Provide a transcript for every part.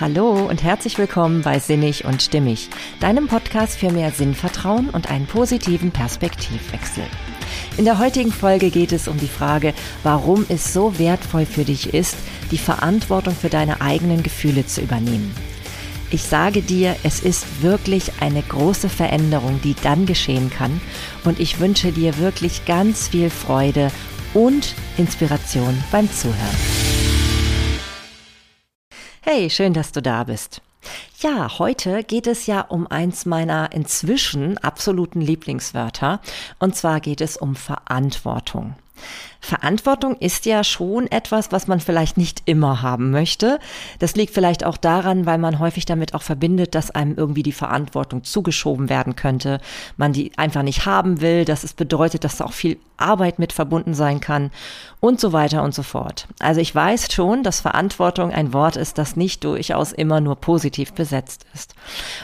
Hallo und herzlich willkommen bei Sinnig und Stimmig, deinem Podcast für mehr Sinnvertrauen und einen positiven Perspektivwechsel. In der heutigen Folge geht es um die Frage, warum es so wertvoll für dich ist, die Verantwortung für deine eigenen Gefühle zu übernehmen. Ich sage dir, es ist wirklich eine große Veränderung, die dann geschehen kann und ich wünsche dir wirklich ganz viel Freude und Inspiration beim Zuhören. Hey, schön, dass du da bist. Ja, heute geht es ja um eins meiner inzwischen absoluten Lieblingswörter, und zwar geht es um Verantwortung. Verantwortung ist ja schon etwas, was man vielleicht nicht immer haben möchte. Das liegt vielleicht auch daran, weil man häufig damit auch verbindet, dass einem irgendwie die Verantwortung zugeschoben werden könnte, man die einfach nicht haben will, dass es bedeutet, dass da auch viel Arbeit mit verbunden sein kann und so weiter und so fort. Also ich weiß schon, dass Verantwortung ein Wort ist, das nicht durchaus immer nur positiv besetzt ist.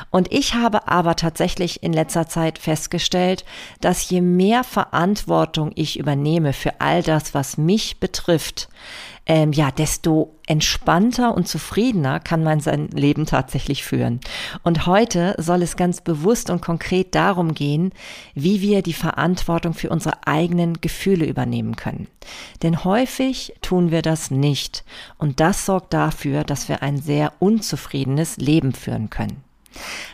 Und ich habe aber tatsächlich in letzter Zeit festgestellt, dass je mehr Verantwortung ich übernehme für all das, was mich betrifft, ähm, ja, desto entspannter und zufriedener kann man sein Leben tatsächlich führen. Und heute soll es ganz bewusst und konkret darum gehen, wie wir die Verantwortung für unsere eigenen Gefühle übernehmen können. Denn häufig tun wir das nicht. Und das sorgt dafür, dass wir ein sehr unzufriedenes Leben führen können.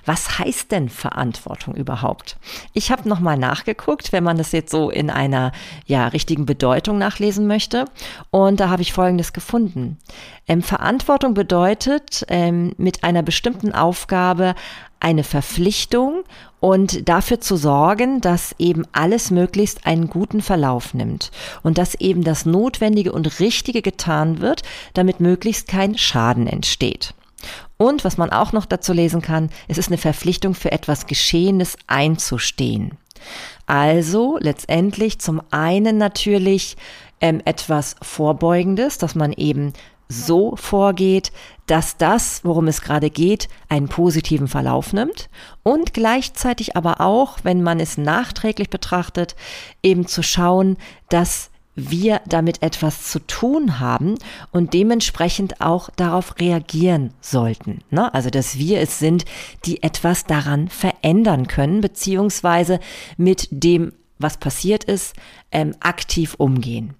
Was heißt denn Verantwortung überhaupt? Ich habe nochmal nachgeguckt, wenn man das jetzt so in einer ja, richtigen Bedeutung nachlesen möchte. Und da habe ich Folgendes gefunden. Ähm, Verantwortung bedeutet ähm, mit einer bestimmten Aufgabe eine Verpflichtung und dafür zu sorgen, dass eben alles möglichst einen guten Verlauf nimmt und dass eben das Notwendige und Richtige getan wird, damit möglichst kein Schaden entsteht. Und was man auch noch dazu lesen kann, es ist eine Verpflichtung für etwas Geschehenes einzustehen. Also letztendlich zum einen natürlich ähm, etwas Vorbeugendes, dass man eben so vorgeht, dass das, worum es gerade geht, einen positiven Verlauf nimmt und gleichzeitig aber auch, wenn man es nachträglich betrachtet, eben zu schauen, dass wir damit etwas zu tun haben und dementsprechend auch darauf reagieren sollten. Ne? Also, dass wir es sind, die etwas daran verändern können, beziehungsweise mit dem, was passiert ist, ähm, aktiv umgehen.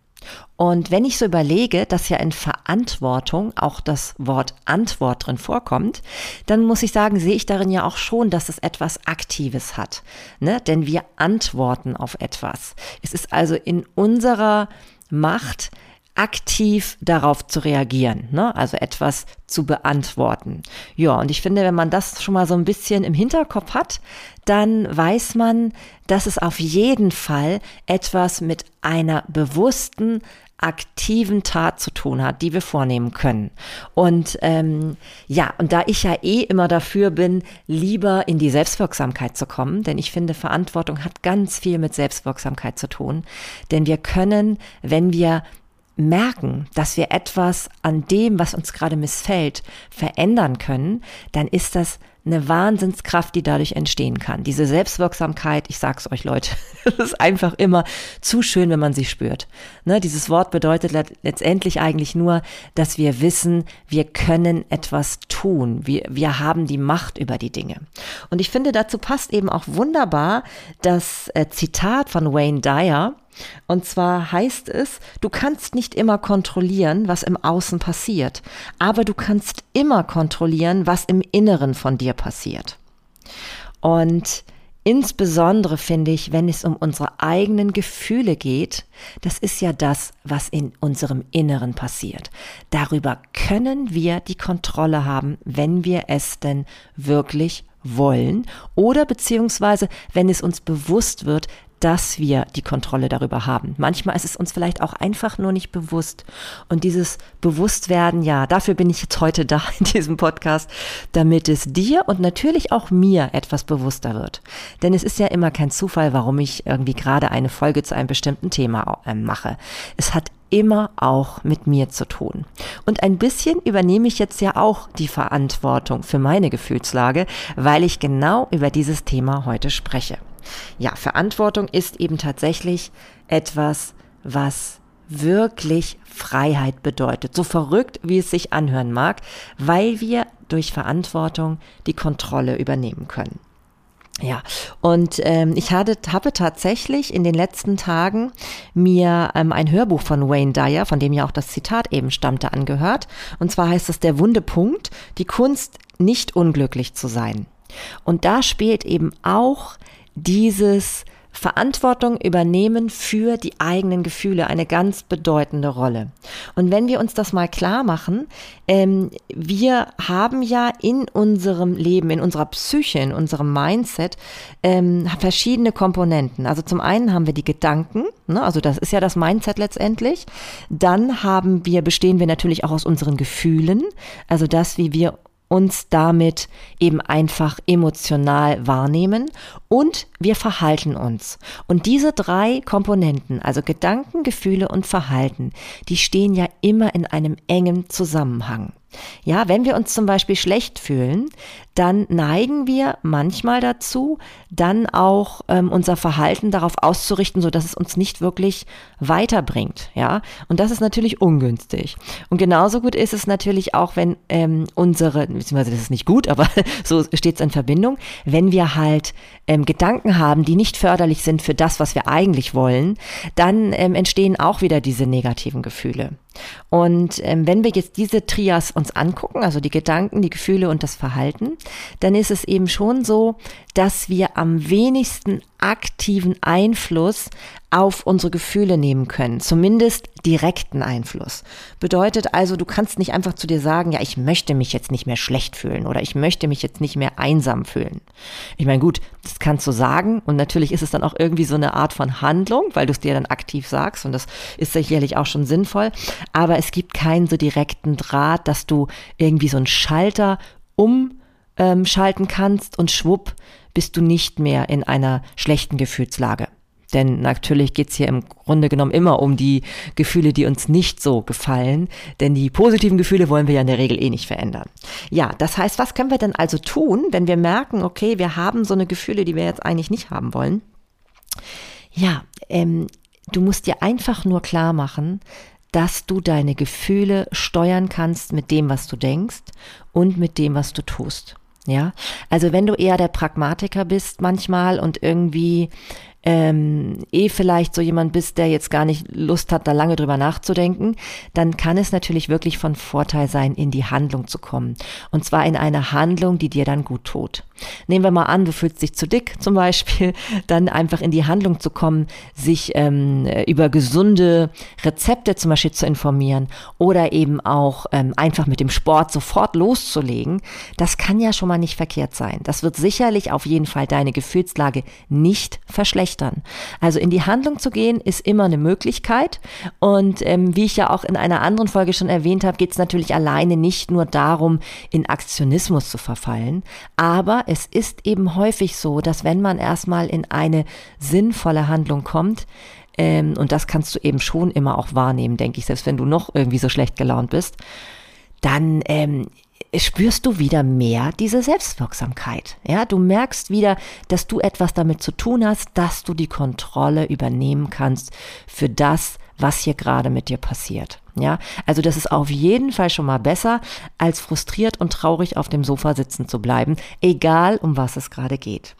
Und wenn ich so überlege, dass ja in Verantwortung auch das Wort Antwort drin vorkommt, dann muss ich sagen, sehe ich darin ja auch schon, dass es etwas Aktives hat. Ne? Denn wir antworten auf etwas. Es ist also in unserer Macht, aktiv darauf zu reagieren, ne? also etwas zu beantworten. Ja, und ich finde, wenn man das schon mal so ein bisschen im Hinterkopf hat, dann weiß man, dass es auf jeden Fall etwas mit einer bewussten aktiven Tat zu tun hat, die wir vornehmen können. Und ähm, ja, und da ich ja eh immer dafür bin, lieber in die Selbstwirksamkeit zu kommen, denn ich finde, Verantwortung hat ganz viel mit Selbstwirksamkeit zu tun. Denn wir können, wenn wir merken, dass wir etwas an dem, was uns gerade missfällt, verändern können, dann ist das eine Wahnsinnskraft, die dadurch entstehen kann. Diese Selbstwirksamkeit, ich sag's euch Leute, ist einfach immer zu schön, wenn man sie spürt. Ne, dieses Wort bedeutet letztendlich eigentlich nur, dass wir wissen, wir können etwas tun. Wir, wir haben die Macht über die Dinge. Und ich finde, dazu passt eben auch wunderbar das äh, Zitat von Wayne Dyer, und zwar heißt es, du kannst nicht immer kontrollieren, was im Außen passiert, aber du kannst immer kontrollieren, was im Inneren von dir passiert. Und insbesondere finde ich, wenn es um unsere eigenen Gefühle geht, das ist ja das, was in unserem Inneren passiert. Darüber können wir die Kontrolle haben, wenn wir es denn wirklich wollen oder beziehungsweise wenn es uns bewusst wird, dass wir die Kontrolle darüber haben. Manchmal ist es uns vielleicht auch einfach nur nicht bewusst. Und dieses Bewusstwerden, ja, dafür bin ich jetzt heute da in diesem Podcast, damit es dir und natürlich auch mir etwas bewusster wird. Denn es ist ja immer kein Zufall, warum ich irgendwie gerade eine Folge zu einem bestimmten Thema äh, mache. Es hat immer auch mit mir zu tun. Und ein bisschen übernehme ich jetzt ja auch die Verantwortung für meine Gefühlslage, weil ich genau über dieses Thema heute spreche. Ja, Verantwortung ist eben tatsächlich etwas, was wirklich Freiheit bedeutet. So verrückt, wie es sich anhören mag, weil wir durch Verantwortung die Kontrolle übernehmen können. Ja, und ähm, ich hatte, habe tatsächlich in den letzten Tagen mir ähm, ein Hörbuch von Wayne Dyer, von dem ja auch das Zitat eben stammte, angehört. Und zwar heißt es Der wunde Punkt, die Kunst, nicht unglücklich zu sein. Und da spielt eben auch dieses Verantwortung übernehmen für die eigenen Gefühle eine ganz bedeutende Rolle. Und wenn wir uns das mal klar machen, ähm, wir haben ja in unserem Leben, in unserer Psyche, in unserem Mindset ähm, verschiedene Komponenten. Also zum einen haben wir die Gedanken, ne, also das ist ja das Mindset letztendlich. Dann haben wir, bestehen wir natürlich auch aus unseren Gefühlen, also das, wie wir uns damit eben einfach emotional wahrnehmen und wir verhalten uns. Und diese drei Komponenten, also Gedanken, Gefühle und Verhalten, die stehen ja immer in einem engen Zusammenhang. Ja, wenn wir uns zum Beispiel schlecht fühlen, dann neigen wir manchmal dazu, dann auch ähm, unser Verhalten darauf auszurichten, so dass es uns nicht wirklich weiterbringt. Ja, und das ist natürlich ungünstig. Und genauso gut ist es natürlich auch, wenn ähm, unsere, beziehungsweise das ist nicht gut, aber so steht es in Verbindung, wenn wir halt ähm, Gedanken haben, die nicht förderlich sind für das, was wir eigentlich wollen, dann ähm, entstehen auch wieder diese negativen Gefühle. Und ähm, wenn wir jetzt diese Trias uns angucken, also die Gedanken, die Gefühle und das Verhalten, dann ist es eben schon so, dass wir am wenigsten aktiven Einfluss auf unsere Gefühle nehmen können, zumindest direkten Einfluss. Bedeutet also, du kannst nicht einfach zu dir sagen, ja, ich möchte mich jetzt nicht mehr schlecht fühlen oder ich möchte mich jetzt nicht mehr einsam fühlen. Ich meine, gut, das kannst du sagen und natürlich ist es dann auch irgendwie so eine Art von Handlung, weil du es dir dann aktiv sagst und das ist sicherlich auch schon sinnvoll, aber es gibt keinen so direkten Draht, dass du irgendwie so einen Schalter umschalten kannst und schwupp bist du nicht mehr in einer schlechten Gefühlslage. Denn natürlich geht's hier im Grunde genommen immer um die Gefühle, die uns nicht so gefallen. Denn die positiven Gefühle wollen wir ja in der Regel eh nicht verändern. Ja, das heißt, was können wir denn also tun, wenn wir merken, okay, wir haben so eine Gefühle, die wir jetzt eigentlich nicht haben wollen? Ja, ähm, du musst dir einfach nur klar machen, dass du deine Gefühle steuern kannst mit dem, was du denkst und mit dem, was du tust. Ja, also wenn du eher der Pragmatiker bist manchmal und irgendwie ähm, eh vielleicht so jemand bist, der jetzt gar nicht Lust hat, da lange drüber nachzudenken, dann kann es natürlich wirklich von Vorteil sein, in die Handlung zu kommen. Und zwar in eine Handlung, die dir dann gut tut. Nehmen wir mal an, du fühlst dich zu dick zum Beispiel, dann einfach in die Handlung zu kommen, sich ähm, über gesunde Rezepte zum Beispiel zu informieren oder eben auch ähm, einfach mit dem Sport sofort loszulegen, das kann ja schon mal nicht verkehrt sein. Das wird sicherlich auf jeden Fall deine Gefühlslage nicht verschlechtern verschlechtern. Also in die Handlung zu gehen, ist immer eine Möglichkeit. Und ähm, wie ich ja auch in einer anderen Folge schon erwähnt habe, geht es natürlich alleine nicht nur darum, in Aktionismus zu verfallen. Aber es ist eben häufig so, dass wenn man erstmal in eine sinnvolle Handlung kommt, ähm, und das kannst du eben schon immer auch wahrnehmen, denke ich, selbst wenn du noch irgendwie so schlecht gelaunt bist, dann ähm, spürst du wieder mehr diese Selbstwirksamkeit. Ja, du merkst wieder, dass du etwas damit zu tun hast, dass du die Kontrolle übernehmen kannst für das, was hier gerade mit dir passiert. Ja, also das ist auf jeden Fall schon mal besser, als frustriert und traurig auf dem Sofa sitzen zu bleiben, egal um was es gerade geht.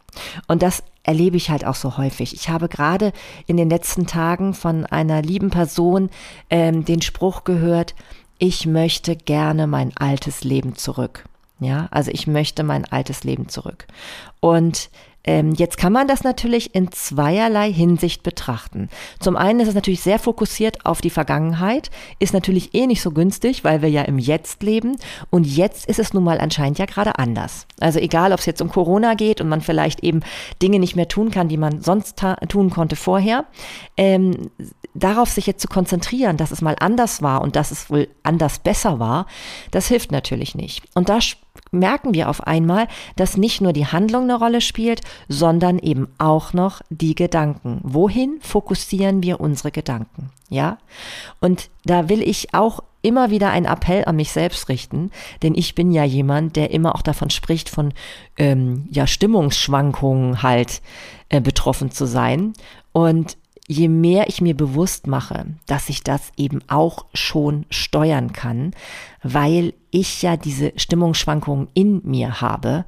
Und das erlebe ich halt auch so häufig. Ich habe gerade in den letzten Tagen von einer lieben Person ähm, den Spruch gehört, ich möchte gerne mein altes Leben zurück. Ja, also ich möchte mein altes Leben zurück. Und jetzt kann man das natürlich in zweierlei Hinsicht betrachten. Zum einen ist es natürlich sehr fokussiert auf die Vergangenheit, ist natürlich eh nicht so günstig, weil wir ja im Jetzt leben und jetzt ist es nun mal anscheinend ja gerade anders. Also egal, ob es jetzt um Corona geht und man vielleicht eben Dinge nicht mehr tun kann, die man sonst tun konnte vorher, ähm, darauf sich jetzt zu konzentrieren, dass es mal anders war und dass es wohl anders besser war, das hilft natürlich nicht. Und da merken wir auf einmal, dass nicht nur die Handlung eine Rolle spielt, sondern eben auch noch die Gedanken. Wohin fokussieren wir unsere Gedanken? Ja? Und da will ich auch immer wieder einen Appell an mich selbst richten, denn ich bin ja jemand, der immer auch davon spricht, von ähm, ja, Stimmungsschwankungen halt äh, betroffen zu sein. Und je mehr ich mir bewusst mache, dass ich das eben auch schon steuern kann, weil ich ja diese Stimmungsschwankungen in mir habe,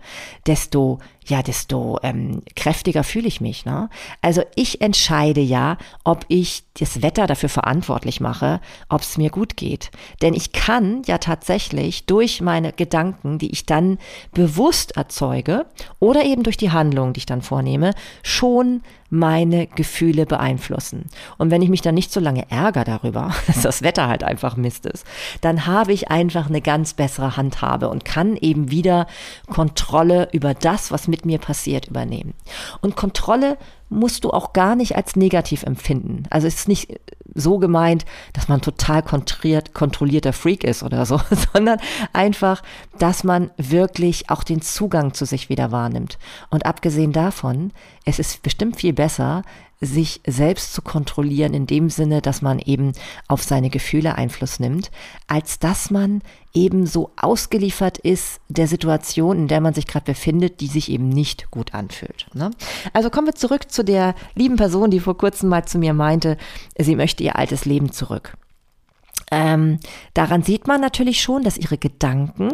desto ja, desto ähm, kräftiger fühle ich mich. Ne? Also ich entscheide ja, ob ich das Wetter dafür verantwortlich mache, ob es mir gut geht. Denn ich kann ja tatsächlich durch meine Gedanken, die ich dann bewusst erzeuge oder eben durch die Handlungen, die ich dann vornehme, schon meine Gefühle beeinflussen. Und wenn ich mich dann nicht so lange ärgere darüber, dass das Wetter halt einfach Mist ist, dann habe ich einfach eine ganz bessere Handhabe und kann eben wieder Kontrolle über das, was mit mir passiert, übernehmen. Und Kontrolle musst du auch gar nicht als negativ empfinden. Also es ist nicht so gemeint, dass man total kontrolliert, kontrollierter Freak ist oder so, sondern einfach, dass man wirklich auch den Zugang zu sich wieder wahrnimmt. Und abgesehen davon, es ist bestimmt viel besser, sich selbst zu kontrollieren in dem Sinne, dass man eben auf seine Gefühle Einfluss nimmt, als dass man eben so ausgeliefert ist der Situation, in der man sich gerade befindet, die sich eben nicht gut anfühlt. Ne? Also kommen wir zurück zu der lieben Person, die vor kurzem mal zu mir meinte, sie möchte ihr altes Leben zurück. Ähm, daran sieht man natürlich schon, dass ihre Gedanken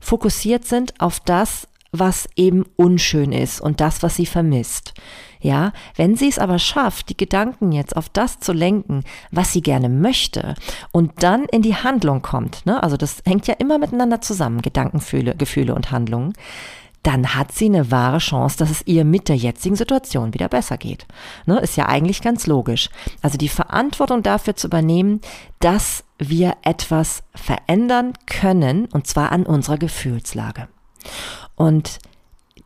fokussiert sind auf das, was eben unschön ist und das, was sie vermisst. Ja, wenn sie es aber schafft, die Gedanken jetzt auf das zu lenken, was sie gerne möchte und dann in die Handlung kommt, ne? also das hängt ja immer miteinander zusammen, Gedanken, Gefühle und Handlungen, dann hat sie eine wahre Chance, dass es ihr mit der jetzigen Situation wieder besser geht. Ne, ist ja eigentlich ganz logisch. Also die Verantwortung dafür zu übernehmen, dass wir etwas verändern können, und zwar an unserer Gefühlslage. Und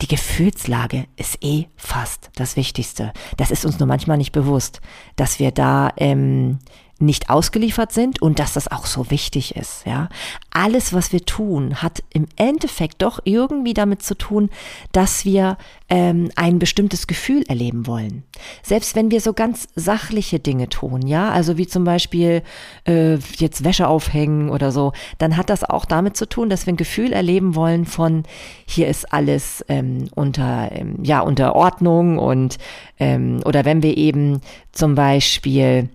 die Gefühlslage ist eh fast das Wichtigste. Das ist uns nur manchmal nicht bewusst, dass wir da ähm, nicht ausgeliefert sind und dass das auch so wichtig ist, ja. Alles, was wir tun, hat im Endeffekt doch irgendwie damit zu tun, dass wir ähm, ein bestimmtes Gefühl erleben wollen. Selbst wenn wir so ganz sachliche Dinge tun, ja, also wie zum Beispiel äh, jetzt Wäsche aufhängen oder so, dann hat das auch damit zu tun, dass wir ein Gefühl erleben wollen von hier ist alles ähm, unter ähm, ja unter Ordnung und ähm, oder wenn wir eben zum Beispiel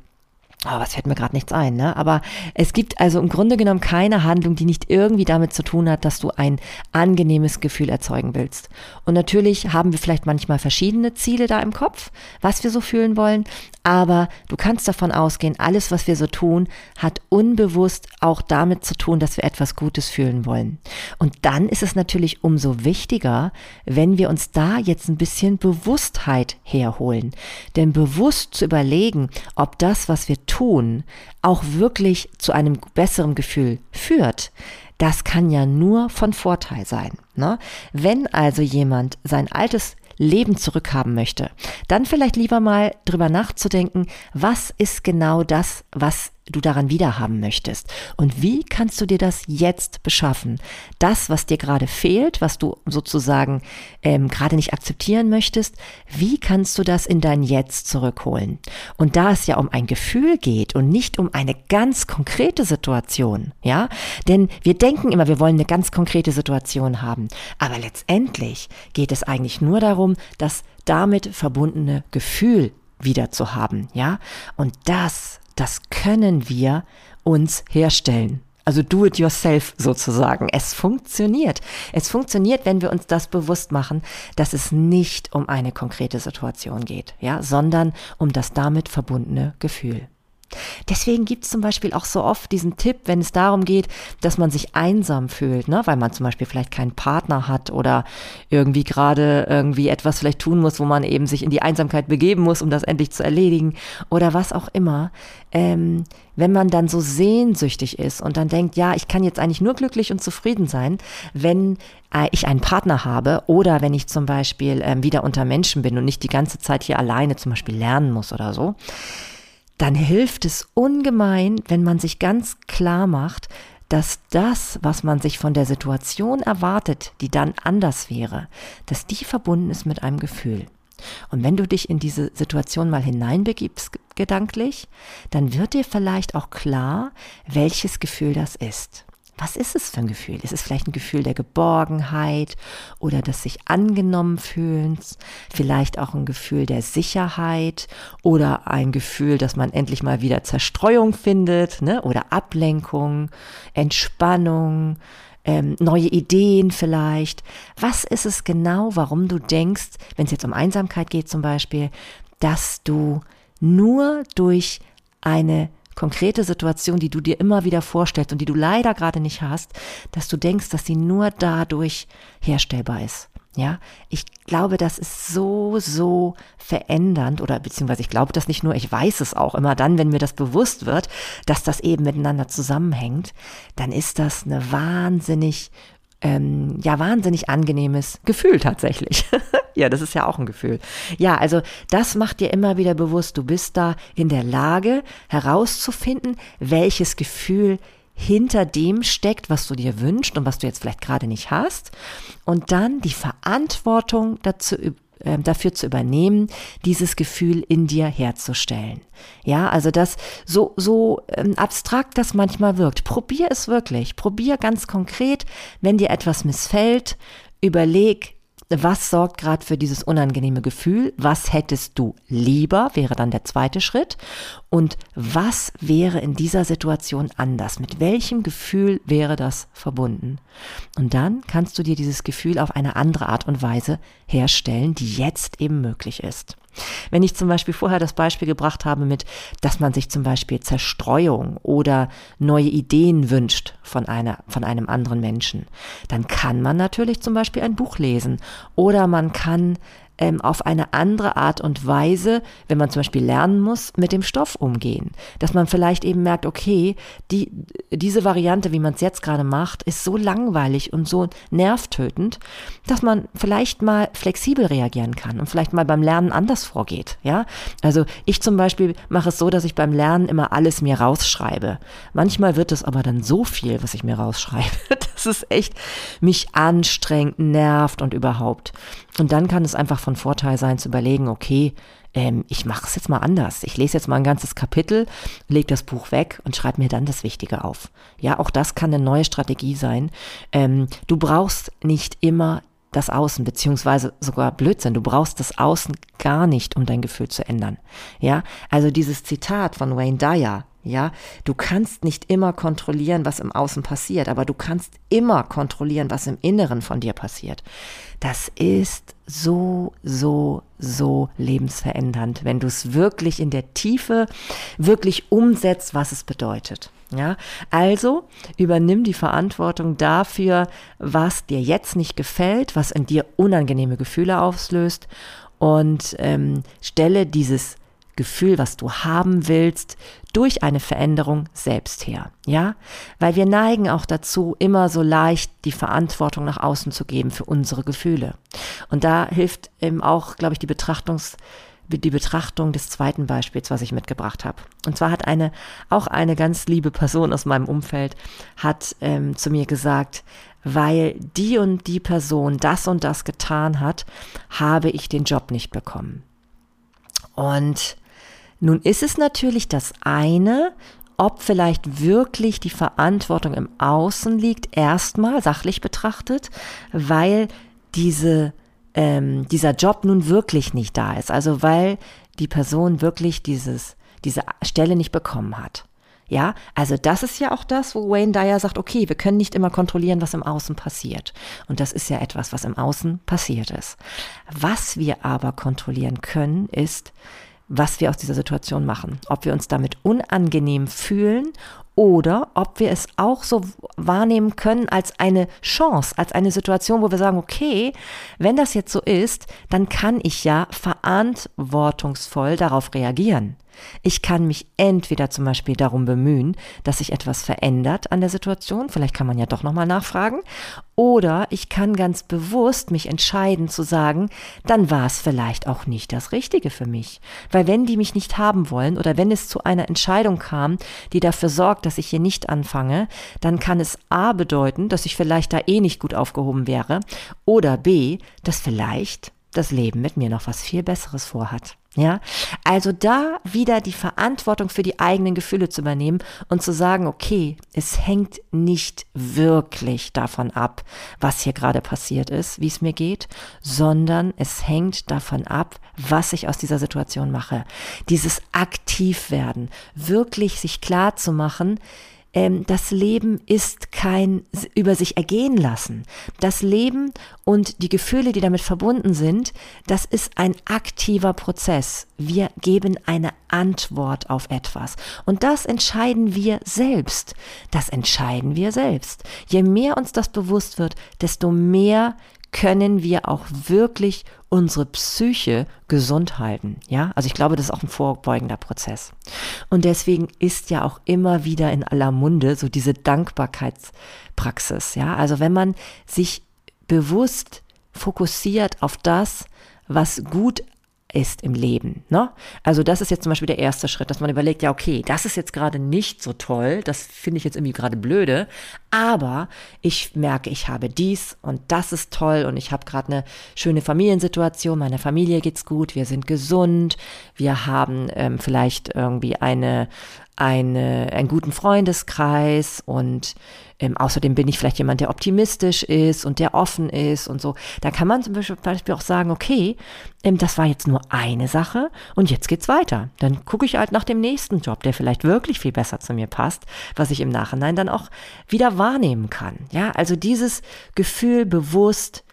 Oh, was fällt mir gerade nichts ein, ne? Aber es gibt also im Grunde genommen keine Handlung, die nicht irgendwie damit zu tun hat, dass du ein angenehmes Gefühl erzeugen willst. Und natürlich haben wir vielleicht manchmal verschiedene Ziele da im Kopf, was wir so fühlen wollen, aber du kannst davon ausgehen, alles, was wir so tun, hat unbewusst auch damit zu tun, dass wir etwas Gutes fühlen wollen. Und dann ist es natürlich umso wichtiger, wenn wir uns da jetzt ein bisschen Bewusstheit herholen. Denn bewusst zu überlegen, ob das, was wir tun, auch wirklich zu einem besseren Gefühl führt, das kann ja nur von Vorteil sein. Ne? Wenn also jemand sein altes Leben zurückhaben möchte, dann vielleicht lieber mal drüber nachzudenken, was ist genau das, was du daran wiederhaben möchtest. Und wie kannst du dir das jetzt beschaffen? Das, was dir gerade fehlt, was du sozusagen ähm, gerade nicht akzeptieren möchtest, wie kannst du das in dein Jetzt zurückholen? Und da es ja um ein Gefühl geht und nicht um eine ganz konkrete Situation, ja, denn wir denken immer, wir wollen eine ganz konkrete Situation haben, aber letztendlich geht es eigentlich nur darum, das damit verbundene Gefühl wieder zu haben, ja? Und das das können wir uns herstellen. Also do it yourself sozusagen. Es funktioniert. Es funktioniert, wenn wir uns das bewusst machen, dass es nicht um eine konkrete Situation geht, ja, sondern um das damit verbundene Gefühl. Deswegen gibt es zum Beispiel auch so oft diesen Tipp, wenn es darum geht, dass man sich einsam fühlt, ne? weil man zum Beispiel vielleicht keinen Partner hat oder irgendwie gerade irgendwie etwas vielleicht tun muss, wo man eben sich in die Einsamkeit begeben muss, um das endlich zu erledigen oder was auch immer. Ähm, wenn man dann so sehnsüchtig ist und dann denkt, ja, ich kann jetzt eigentlich nur glücklich und zufrieden sein, wenn äh, ich einen Partner habe oder wenn ich zum Beispiel ähm, wieder unter Menschen bin und nicht die ganze Zeit hier alleine zum Beispiel lernen muss oder so dann hilft es ungemein, wenn man sich ganz klar macht, dass das, was man sich von der Situation erwartet, die dann anders wäre, dass die verbunden ist mit einem Gefühl. Und wenn du dich in diese Situation mal hineinbegibst, gedanklich, dann wird dir vielleicht auch klar, welches Gefühl das ist. Was ist es für ein Gefühl? Ist es vielleicht ein Gefühl der Geborgenheit oder des sich angenommen fühlens? Vielleicht auch ein Gefühl der Sicherheit oder ein Gefühl, dass man endlich mal wieder Zerstreuung findet, ne? Oder Ablenkung, Entspannung, ähm, neue Ideen vielleicht. Was ist es genau, warum du denkst, wenn es jetzt um Einsamkeit geht zum Beispiel, dass du nur durch eine konkrete Situation, die du dir immer wieder vorstellst und die du leider gerade nicht hast, dass du denkst, dass sie nur dadurch herstellbar ist. Ja, ich glaube, das ist so, so verändernd oder beziehungsweise ich glaube das nicht nur, ich weiß es auch immer dann, wenn mir das bewusst wird, dass das eben miteinander zusammenhängt, dann ist das eine wahnsinnig ähm, ja wahnsinnig angenehmes Gefühl tatsächlich. ja, das ist ja auch ein Gefühl. Ja, also das macht dir immer wieder bewusst, du bist da in der Lage herauszufinden, welches Gefühl hinter dem steckt, was du dir wünschst und was du jetzt vielleicht gerade nicht hast. Und dann die Verantwortung dazu äh, dafür zu übernehmen, dieses Gefühl in dir herzustellen. Ja, also das so, so ähm, abstrakt das manchmal wirkt. Probier es wirklich. Probier ganz konkret, wenn dir etwas missfällt, überleg, was sorgt gerade für dieses unangenehme Gefühl? Was hättest du lieber, wäre dann der zweite Schritt. Und was wäre in dieser Situation anders? Mit welchem Gefühl wäre das verbunden? Und dann kannst du dir dieses Gefühl auf eine andere Art und Weise herstellen, die jetzt eben möglich ist. Wenn ich zum Beispiel vorher das Beispiel gebracht habe mit, dass man sich zum Beispiel Zerstreuung oder neue Ideen wünscht von einer, von einem anderen Menschen, dann kann man natürlich zum Beispiel ein Buch lesen oder man kann ähm, auf eine andere Art und Weise, wenn man zum Beispiel lernen muss, mit dem Stoff umgehen. Dass man vielleicht eben merkt, okay, die, diese Variante, wie man es jetzt gerade macht, ist so langweilig und so nervtötend, dass man vielleicht mal flexibel reagieren kann und vielleicht mal beim Lernen anders vorgeht. Ja, also ich zum Beispiel mache es so, dass ich beim Lernen immer alles mir rausschreibe. Manchmal wird es aber dann so viel, was ich mir rausschreibe, dass es echt mich anstrengt, nervt und überhaupt. Und dann kann es einfach von Vorteil sein zu überlegen, okay, ähm, ich mache es jetzt mal anders. Ich lese jetzt mal ein ganzes Kapitel, lege das Buch weg und schreibe mir dann das Wichtige auf. Ja, auch das kann eine neue Strategie sein. Ähm, du brauchst nicht immer das Außen, beziehungsweise sogar Blödsinn. Du brauchst das Außen gar nicht, um dein Gefühl zu ändern. Ja, also dieses Zitat von Wayne Dyer, ja, du kannst nicht immer kontrollieren, was im Außen passiert, aber du kannst immer kontrollieren, was im Inneren von dir passiert. Das ist so, so, so lebensverändernd, wenn du es wirklich in der Tiefe wirklich umsetzt, was es bedeutet. Ja, also übernimm die Verantwortung dafür, was dir jetzt nicht gefällt, was in dir unangenehme Gefühle auslöst und ähm, stelle dieses Gefühl, was du haben willst, durch eine Veränderung selbst her. Ja, weil wir neigen auch dazu, immer so leicht die Verantwortung nach außen zu geben für unsere Gefühle. Und da hilft eben auch, glaube ich, die Betrachtungs die Betrachtung des zweiten Beispiels, was ich mitgebracht habe. Und zwar hat eine, auch eine ganz liebe Person aus meinem Umfeld, hat ähm, zu mir gesagt, weil die und die Person das und das getan hat, habe ich den Job nicht bekommen. Und nun ist es natürlich das eine, ob vielleicht wirklich die Verantwortung im Außen liegt, erstmal sachlich betrachtet, weil diese, ähm, dieser Job nun wirklich nicht da ist. Also weil die Person wirklich dieses, diese Stelle nicht bekommen hat. Ja, also das ist ja auch das, wo Wayne Dyer sagt, okay, wir können nicht immer kontrollieren, was im Außen passiert. Und das ist ja etwas, was im Außen passiert ist. Was wir aber kontrollieren können, ist, was wir aus dieser Situation machen. Ob wir uns damit unangenehm fühlen oder ob wir es auch so wahrnehmen können als eine Chance, als eine Situation, wo wir sagen, okay, wenn das jetzt so ist, dann kann ich ja verantwortungsvoll darauf reagieren. Ich kann mich entweder zum Beispiel darum bemühen, dass sich etwas verändert an der Situation, vielleicht kann man ja doch nochmal nachfragen, oder ich kann ganz bewusst mich entscheiden zu sagen, dann war es vielleicht auch nicht das Richtige für mich. Weil wenn die mich nicht haben wollen oder wenn es zu einer Entscheidung kam, die dafür sorgt, dass ich hier nicht anfange, dann kann es A bedeuten, dass ich vielleicht da eh nicht gut aufgehoben wäre, oder B, dass vielleicht das Leben mit mir noch was viel Besseres vorhat. Ja, also da wieder die Verantwortung für die eigenen Gefühle zu übernehmen und zu sagen, okay, es hängt nicht wirklich davon ab, was hier gerade passiert ist, wie es mir geht, sondern es hängt davon ab, was ich aus dieser Situation mache. Dieses Aktivwerden, wirklich sich klar zu machen, ähm, das Leben ist kein über sich ergehen lassen. Das Leben und die Gefühle, die damit verbunden sind, das ist ein aktiver Prozess. Wir geben eine Antwort auf etwas. Und das entscheiden wir selbst. Das entscheiden wir selbst. Je mehr uns das bewusst wird, desto mehr können wir auch wirklich unsere Psyche gesund halten. Ja, also ich glaube, das ist auch ein vorbeugender Prozess. Und deswegen ist ja auch immer wieder in aller Munde so diese Dankbarkeitspraxis. Ja, also wenn man sich bewusst fokussiert auf das, was gut ist im Leben. Ne? Also das ist jetzt zum Beispiel der erste Schritt, dass man überlegt, ja, okay, das ist jetzt gerade nicht so toll, das finde ich jetzt irgendwie gerade blöde, aber ich merke, ich habe dies und das ist toll und ich habe gerade eine schöne Familiensituation, meiner Familie geht's gut, wir sind gesund, wir haben ähm, vielleicht irgendwie eine eine, einen guten Freundeskreis und ähm, außerdem bin ich vielleicht jemand, der optimistisch ist und der offen ist und so. Da kann man zum Beispiel auch sagen, okay, ähm, das war jetzt nur eine Sache und jetzt geht's weiter. Dann gucke ich halt nach dem nächsten Job, der vielleicht wirklich viel besser zu mir passt, was ich im Nachhinein dann auch wieder wahrnehmen kann. Ja, also dieses Gefühl bewusst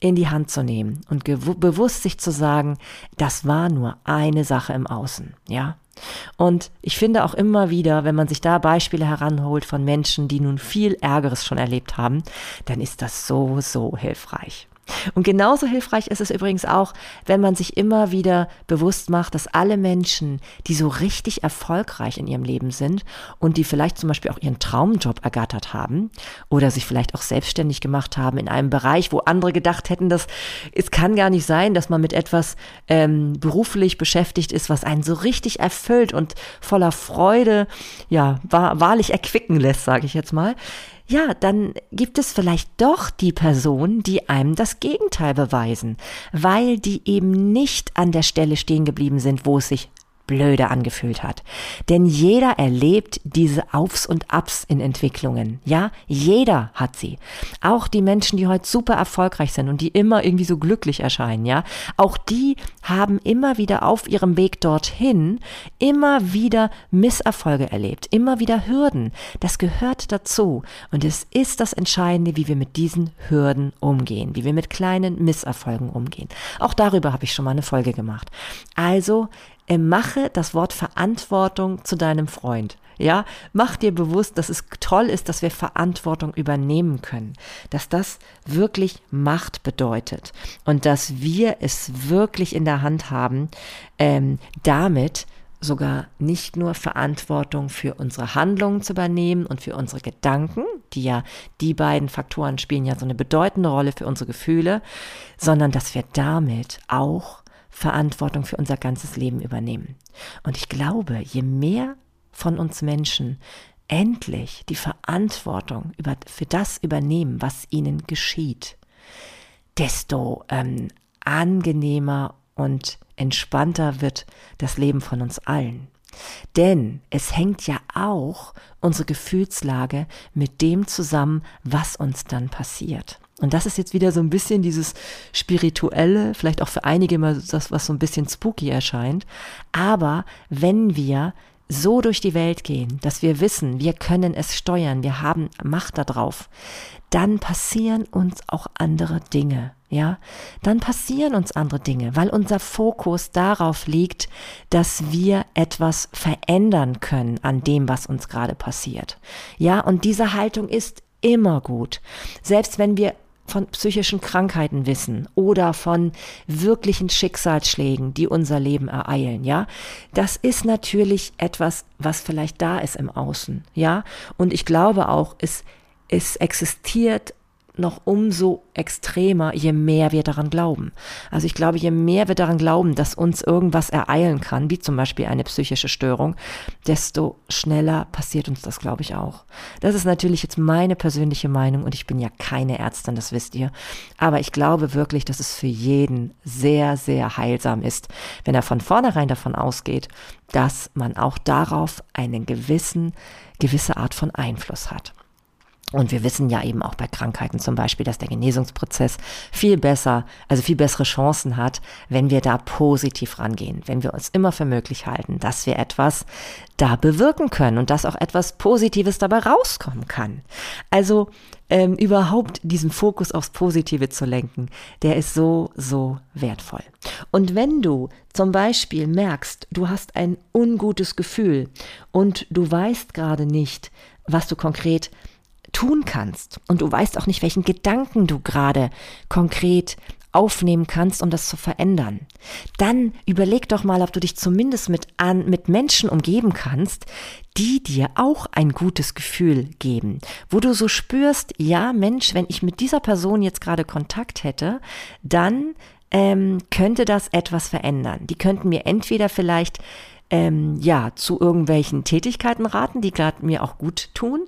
in die Hand zu nehmen und bewusst sich zu sagen, das war nur eine Sache im Außen, ja. Und ich finde auch immer wieder, wenn man sich da Beispiele heranholt von Menschen, die nun viel Ärgeres schon erlebt haben, dann ist das so, so hilfreich. Und genauso hilfreich ist es übrigens auch, wenn man sich immer wieder bewusst macht, dass alle Menschen, die so richtig erfolgreich in ihrem Leben sind und die vielleicht zum Beispiel auch ihren Traumjob ergattert haben oder sich vielleicht auch selbstständig gemacht haben in einem Bereich, wo andere gedacht hätten, dass es kann gar nicht sein, dass man mit etwas ähm, beruflich beschäftigt ist, was einen so richtig erfüllt und voller Freude, ja, wahrlich erquicken lässt, sage ich jetzt mal ja, dann gibt es vielleicht doch die Personen, die einem das Gegenteil beweisen, weil die eben nicht an der Stelle stehen geblieben sind, wo es sich blöde angefühlt hat. Denn jeder erlebt diese Aufs und Abs in Entwicklungen. Ja, jeder hat sie. Auch die Menschen, die heute super erfolgreich sind und die immer irgendwie so glücklich erscheinen. Ja, auch die haben immer wieder auf ihrem Weg dorthin immer wieder Misserfolge erlebt, immer wieder Hürden. Das gehört dazu. Und es ist das Entscheidende, wie wir mit diesen Hürden umgehen, wie wir mit kleinen Misserfolgen umgehen. Auch darüber habe ich schon mal eine Folge gemacht. Also mache das Wort Verantwortung zu deinem Freund. Ja, mach dir bewusst, dass es toll ist, dass wir Verantwortung übernehmen können, dass das wirklich Macht bedeutet und dass wir es wirklich in der Hand haben, ähm, damit sogar nicht nur Verantwortung für unsere Handlungen zu übernehmen und für unsere Gedanken, die ja, die beiden Faktoren spielen ja so eine bedeutende Rolle für unsere Gefühle, sondern dass wir damit auch Verantwortung für unser ganzes Leben übernehmen. Und ich glaube, je mehr von uns Menschen endlich die Verantwortung über, für das übernehmen, was ihnen geschieht, desto ähm, angenehmer und entspannter wird das Leben von uns allen. Denn es hängt ja auch unsere Gefühlslage mit dem zusammen, was uns dann passiert. Und das ist jetzt wieder so ein bisschen dieses spirituelle, vielleicht auch für einige immer das, was so ein bisschen spooky erscheint. Aber wenn wir so durch die Welt gehen, dass wir wissen, wir können es steuern, wir haben Macht darauf, dann passieren uns auch andere Dinge. Ja, dann passieren uns andere Dinge, weil unser Fokus darauf liegt, dass wir etwas verändern können an dem, was uns gerade passiert. Ja, und diese Haltung ist immer gut. Selbst wenn wir von psychischen Krankheiten wissen oder von wirklichen Schicksalsschlägen, die unser Leben ereilen, ja. Das ist natürlich etwas, was vielleicht da ist im Außen, ja. Und ich glaube auch, es, es existiert noch umso extremer, je mehr wir daran glauben. Also ich glaube, je mehr wir daran glauben, dass uns irgendwas ereilen kann, wie zum Beispiel eine psychische Störung, desto schneller passiert uns das, glaube ich, auch. Das ist natürlich jetzt meine persönliche Meinung und ich bin ja keine Ärztin, das wisst ihr. Aber ich glaube wirklich, dass es für jeden sehr, sehr heilsam ist, wenn er von vornherein davon ausgeht, dass man auch darauf einen gewissen, gewisse Art von Einfluss hat. Und wir wissen ja eben auch bei Krankheiten zum Beispiel, dass der Genesungsprozess viel besser, also viel bessere Chancen hat, wenn wir da positiv rangehen, wenn wir uns immer für möglich halten, dass wir etwas da bewirken können und dass auch etwas Positives dabei rauskommen kann. Also ähm, überhaupt diesen Fokus aufs Positive zu lenken, der ist so, so wertvoll. Und wenn du zum Beispiel merkst, du hast ein ungutes Gefühl und du weißt gerade nicht, was du konkret tun kannst. Und du weißt auch nicht, welchen Gedanken du gerade konkret aufnehmen kannst, um das zu verändern, dann überleg doch mal, ob du dich zumindest mit, an, mit Menschen umgeben kannst, die dir auch ein gutes Gefühl geben, wo du so spürst, ja Mensch, wenn ich mit dieser Person jetzt gerade Kontakt hätte, dann ähm, könnte das etwas verändern. Die könnten mir entweder vielleicht ähm, ja, zu irgendwelchen Tätigkeiten raten, die gerade mir auch gut tun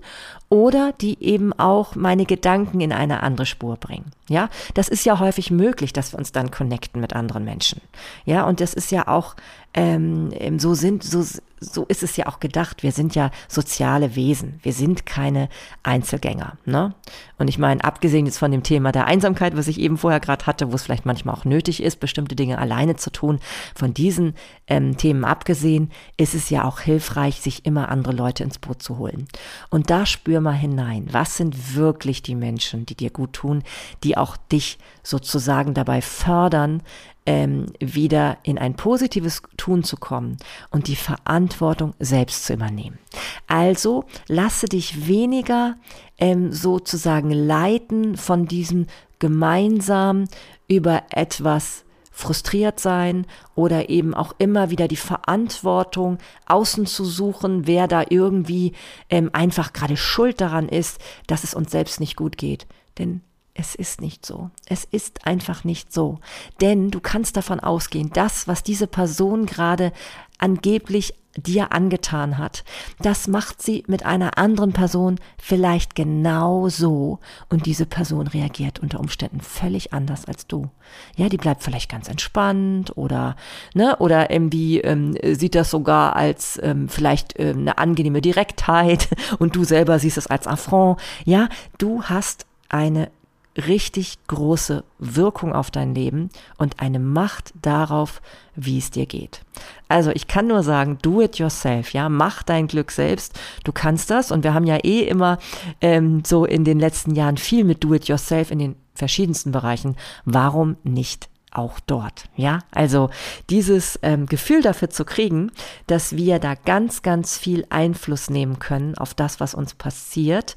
oder die eben auch meine Gedanken in eine andere Spur bringen. Ja, das ist ja häufig möglich, dass wir uns dann connecten mit anderen Menschen. Ja, und das ist ja auch ähm, so sind so so ist es ja auch gedacht. Wir sind ja soziale Wesen. Wir sind keine Einzelgänger. Ne? Und ich meine, abgesehen jetzt von dem Thema der Einsamkeit, was ich eben vorher gerade hatte, wo es vielleicht manchmal auch nötig ist, bestimmte Dinge alleine zu tun, von diesen ähm, Themen abgesehen, ist es ja auch hilfreich, sich immer andere Leute ins Boot zu holen. Und da spür mal hinein. Was sind wirklich die Menschen, die dir gut tun, die auch dich sozusagen dabei fördern, ähm, wieder in ein positives Tun zu kommen und die Verantwortung selbst zu übernehmen. Also lasse dich weniger ähm, sozusagen leiten von diesem gemeinsam über etwas frustriert sein oder eben auch immer wieder die Verantwortung außen zu suchen, wer da irgendwie ähm, einfach gerade schuld daran ist, dass es uns selbst nicht gut geht. Denn es ist nicht so. Es ist einfach nicht so. Denn du kannst davon ausgehen, das, was diese Person gerade angeblich dir angetan hat, das macht sie mit einer anderen Person vielleicht genau so und diese Person reagiert unter Umständen völlig anders als du. Ja, die bleibt vielleicht ganz entspannt oder ne oder irgendwie ähm, sieht das sogar als ähm, vielleicht ähm, eine angenehme Direktheit und du selber siehst es als Affront. Ja, du hast eine richtig große Wirkung auf dein Leben und eine Macht darauf, wie es dir geht. Also ich kann nur sagen, do it yourself, ja, mach dein Glück selbst. Du kannst das und wir haben ja eh immer ähm, so in den letzten Jahren viel mit do it yourself in den verschiedensten Bereichen. Warum nicht auch dort. Ja, also dieses ähm, Gefühl dafür zu kriegen, dass wir da ganz, ganz viel Einfluss nehmen können auf das, was uns passiert,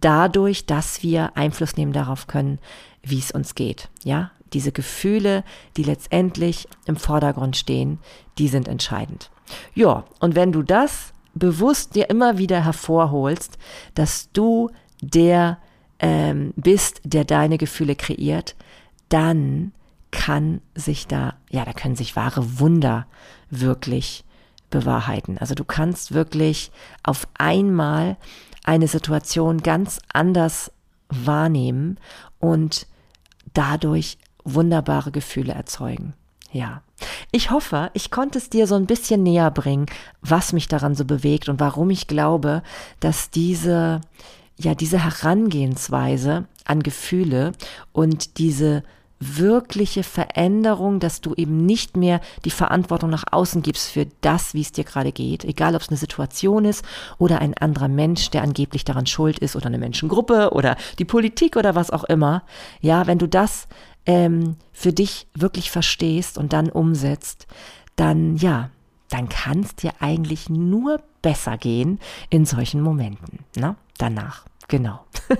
dadurch, dass wir Einfluss nehmen darauf können, wie es uns geht. Ja, diese Gefühle, die letztendlich im Vordergrund stehen, die sind entscheidend. Ja, und wenn du das bewusst dir immer wieder hervorholst, dass du der ähm, bist, der deine Gefühle kreiert, dann kann sich da, ja, da können sich wahre Wunder wirklich bewahrheiten. Also du kannst wirklich auf einmal eine Situation ganz anders wahrnehmen und dadurch wunderbare Gefühle erzeugen. Ja. Ich hoffe, ich konnte es dir so ein bisschen näher bringen, was mich daran so bewegt und warum ich glaube, dass diese, ja, diese Herangehensweise an Gefühle und diese wirkliche Veränderung, dass du eben nicht mehr die Verantwortung nach außen gibst für das, wie es dir gerade geht, egal ob es eine Situation ist oder ein anderer Mensch, der angeblich daran schuld ist oder eine Menschengruppe oder die Politik oder was auch immer. Ja, wenn du das ähm, für dich wirklich verstehst und dann umsetzt, dann ja, dann kann es dir eigentlich nur besser gehen in solchen Momenten, ne? Danach. Genau.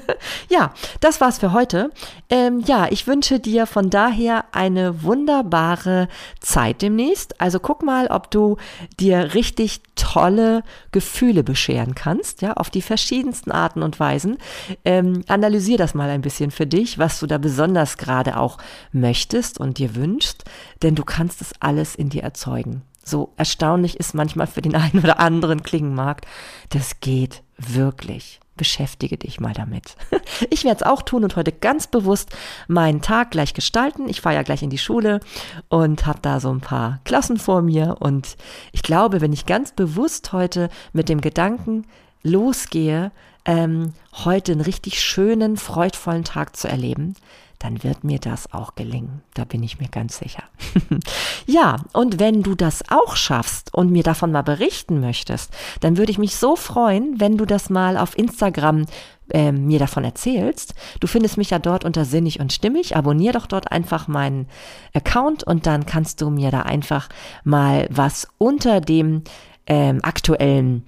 ja, das war's für heute. Ähm, ja, ich wünsche dir von daher eine wunderbare Zeit demnächst. Also guck mal, ob du dir richtig tolle Gefühle bescheren kannst, ja, auf die verschiedensten Arten und Weisen. Ähm, analysier das mal ein bisschen für dich, was du da besonders gerade auch möchtest und dir wünschst, denn du kannst es alles in dir erzeugen. So erstaunlich ist manchmal für den einen oder anderen klingen mag, das geht wirklich beschäftige dich mal damit. Ich werde es auch tun und heute ganz bewusst meinen Tag gleich gestalten. Ich fahre ja gleich in die Schule und habe da so ein paar Klassen vor mir. Und ich glaube, wenn ich ganz bewusst heute mit dem Gedanken losgehe, ähm, heute einen richtig schönen, freudvollen Tag zu erleben, dann wird mir das auch gelingen. Da bin ich mir ganz sicher. ja, und wenn du das auch schaffst und mir davon mal berichten möchtest, dann würde ich mich so freuen, wenn du das mal auf Instagram äh, mir davon erzählst. Du findest mich ja dort unter Sinnig und Stimmig. Abonnier doch dort einfach meinen Account und dann kannst du mir da einfach mal was unter dem ähm, aktuellen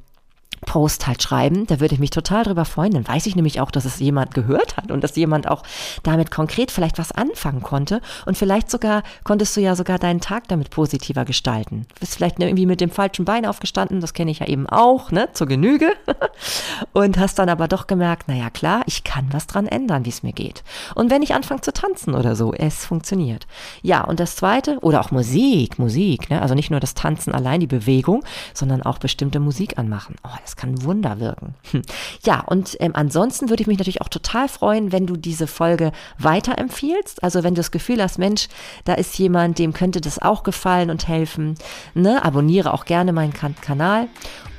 Post halt schreiben. Da würde ich mich total drüber freuen. Dann weiß ich nämlich auch, dass es jemand gehört hat und dass jemand auch damit konkret vielleicht was anfangen konnte. Und vielleicht sogar konntest du ja sogar deinen Tag damit positiver gestalten. Du bist vielleicht irgendwie mit dem falschen Bein aufgestanden, das kenne ich ja eben auch, ne, zur Genüge. und hast dann aber doch gemerkt, naja klar, ich kann was dran ändern, wie es mir geht. Und wenn ich anfange zu tanzen oder so, es funktioniert. Ja, und das zweite, oder auch Musik, Musik, ne? also nicht nur das Tanzen allein, die Bewegung, sondern auch bestimmte Musik anmachen. Oh, das kann Wunder wirken. Hm. Ja, und ähm, ansonsten würde ich mich natürlich auch total freuen, wenn du diese Folge weiterempfiehlst. Also wenn du das Gefühl hast, Mensch, da ist jemand, dem könnte das auch gefallen und helfen. Ne? Abonniere auch gerne meinen kan Kanal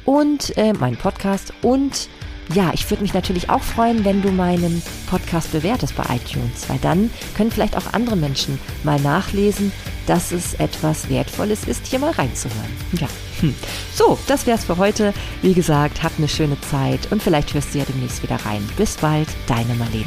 und äh, meinen Podcast und ja, ich würde mich natürlich auch freuen, wenn du meinen Podcast bewertest bei iTunes, weil dann können vielleicht auch andere Menschen mal nachlesen, dass es etwas Wertvolles ist, hier mal reinzuhören. Ja. Hm. So, das wär's für heute. Wie gesagt, hab eine schöne Zeit und vielleicht hörst du ja demnächst wieder rein. Bis bald, deine Marlene.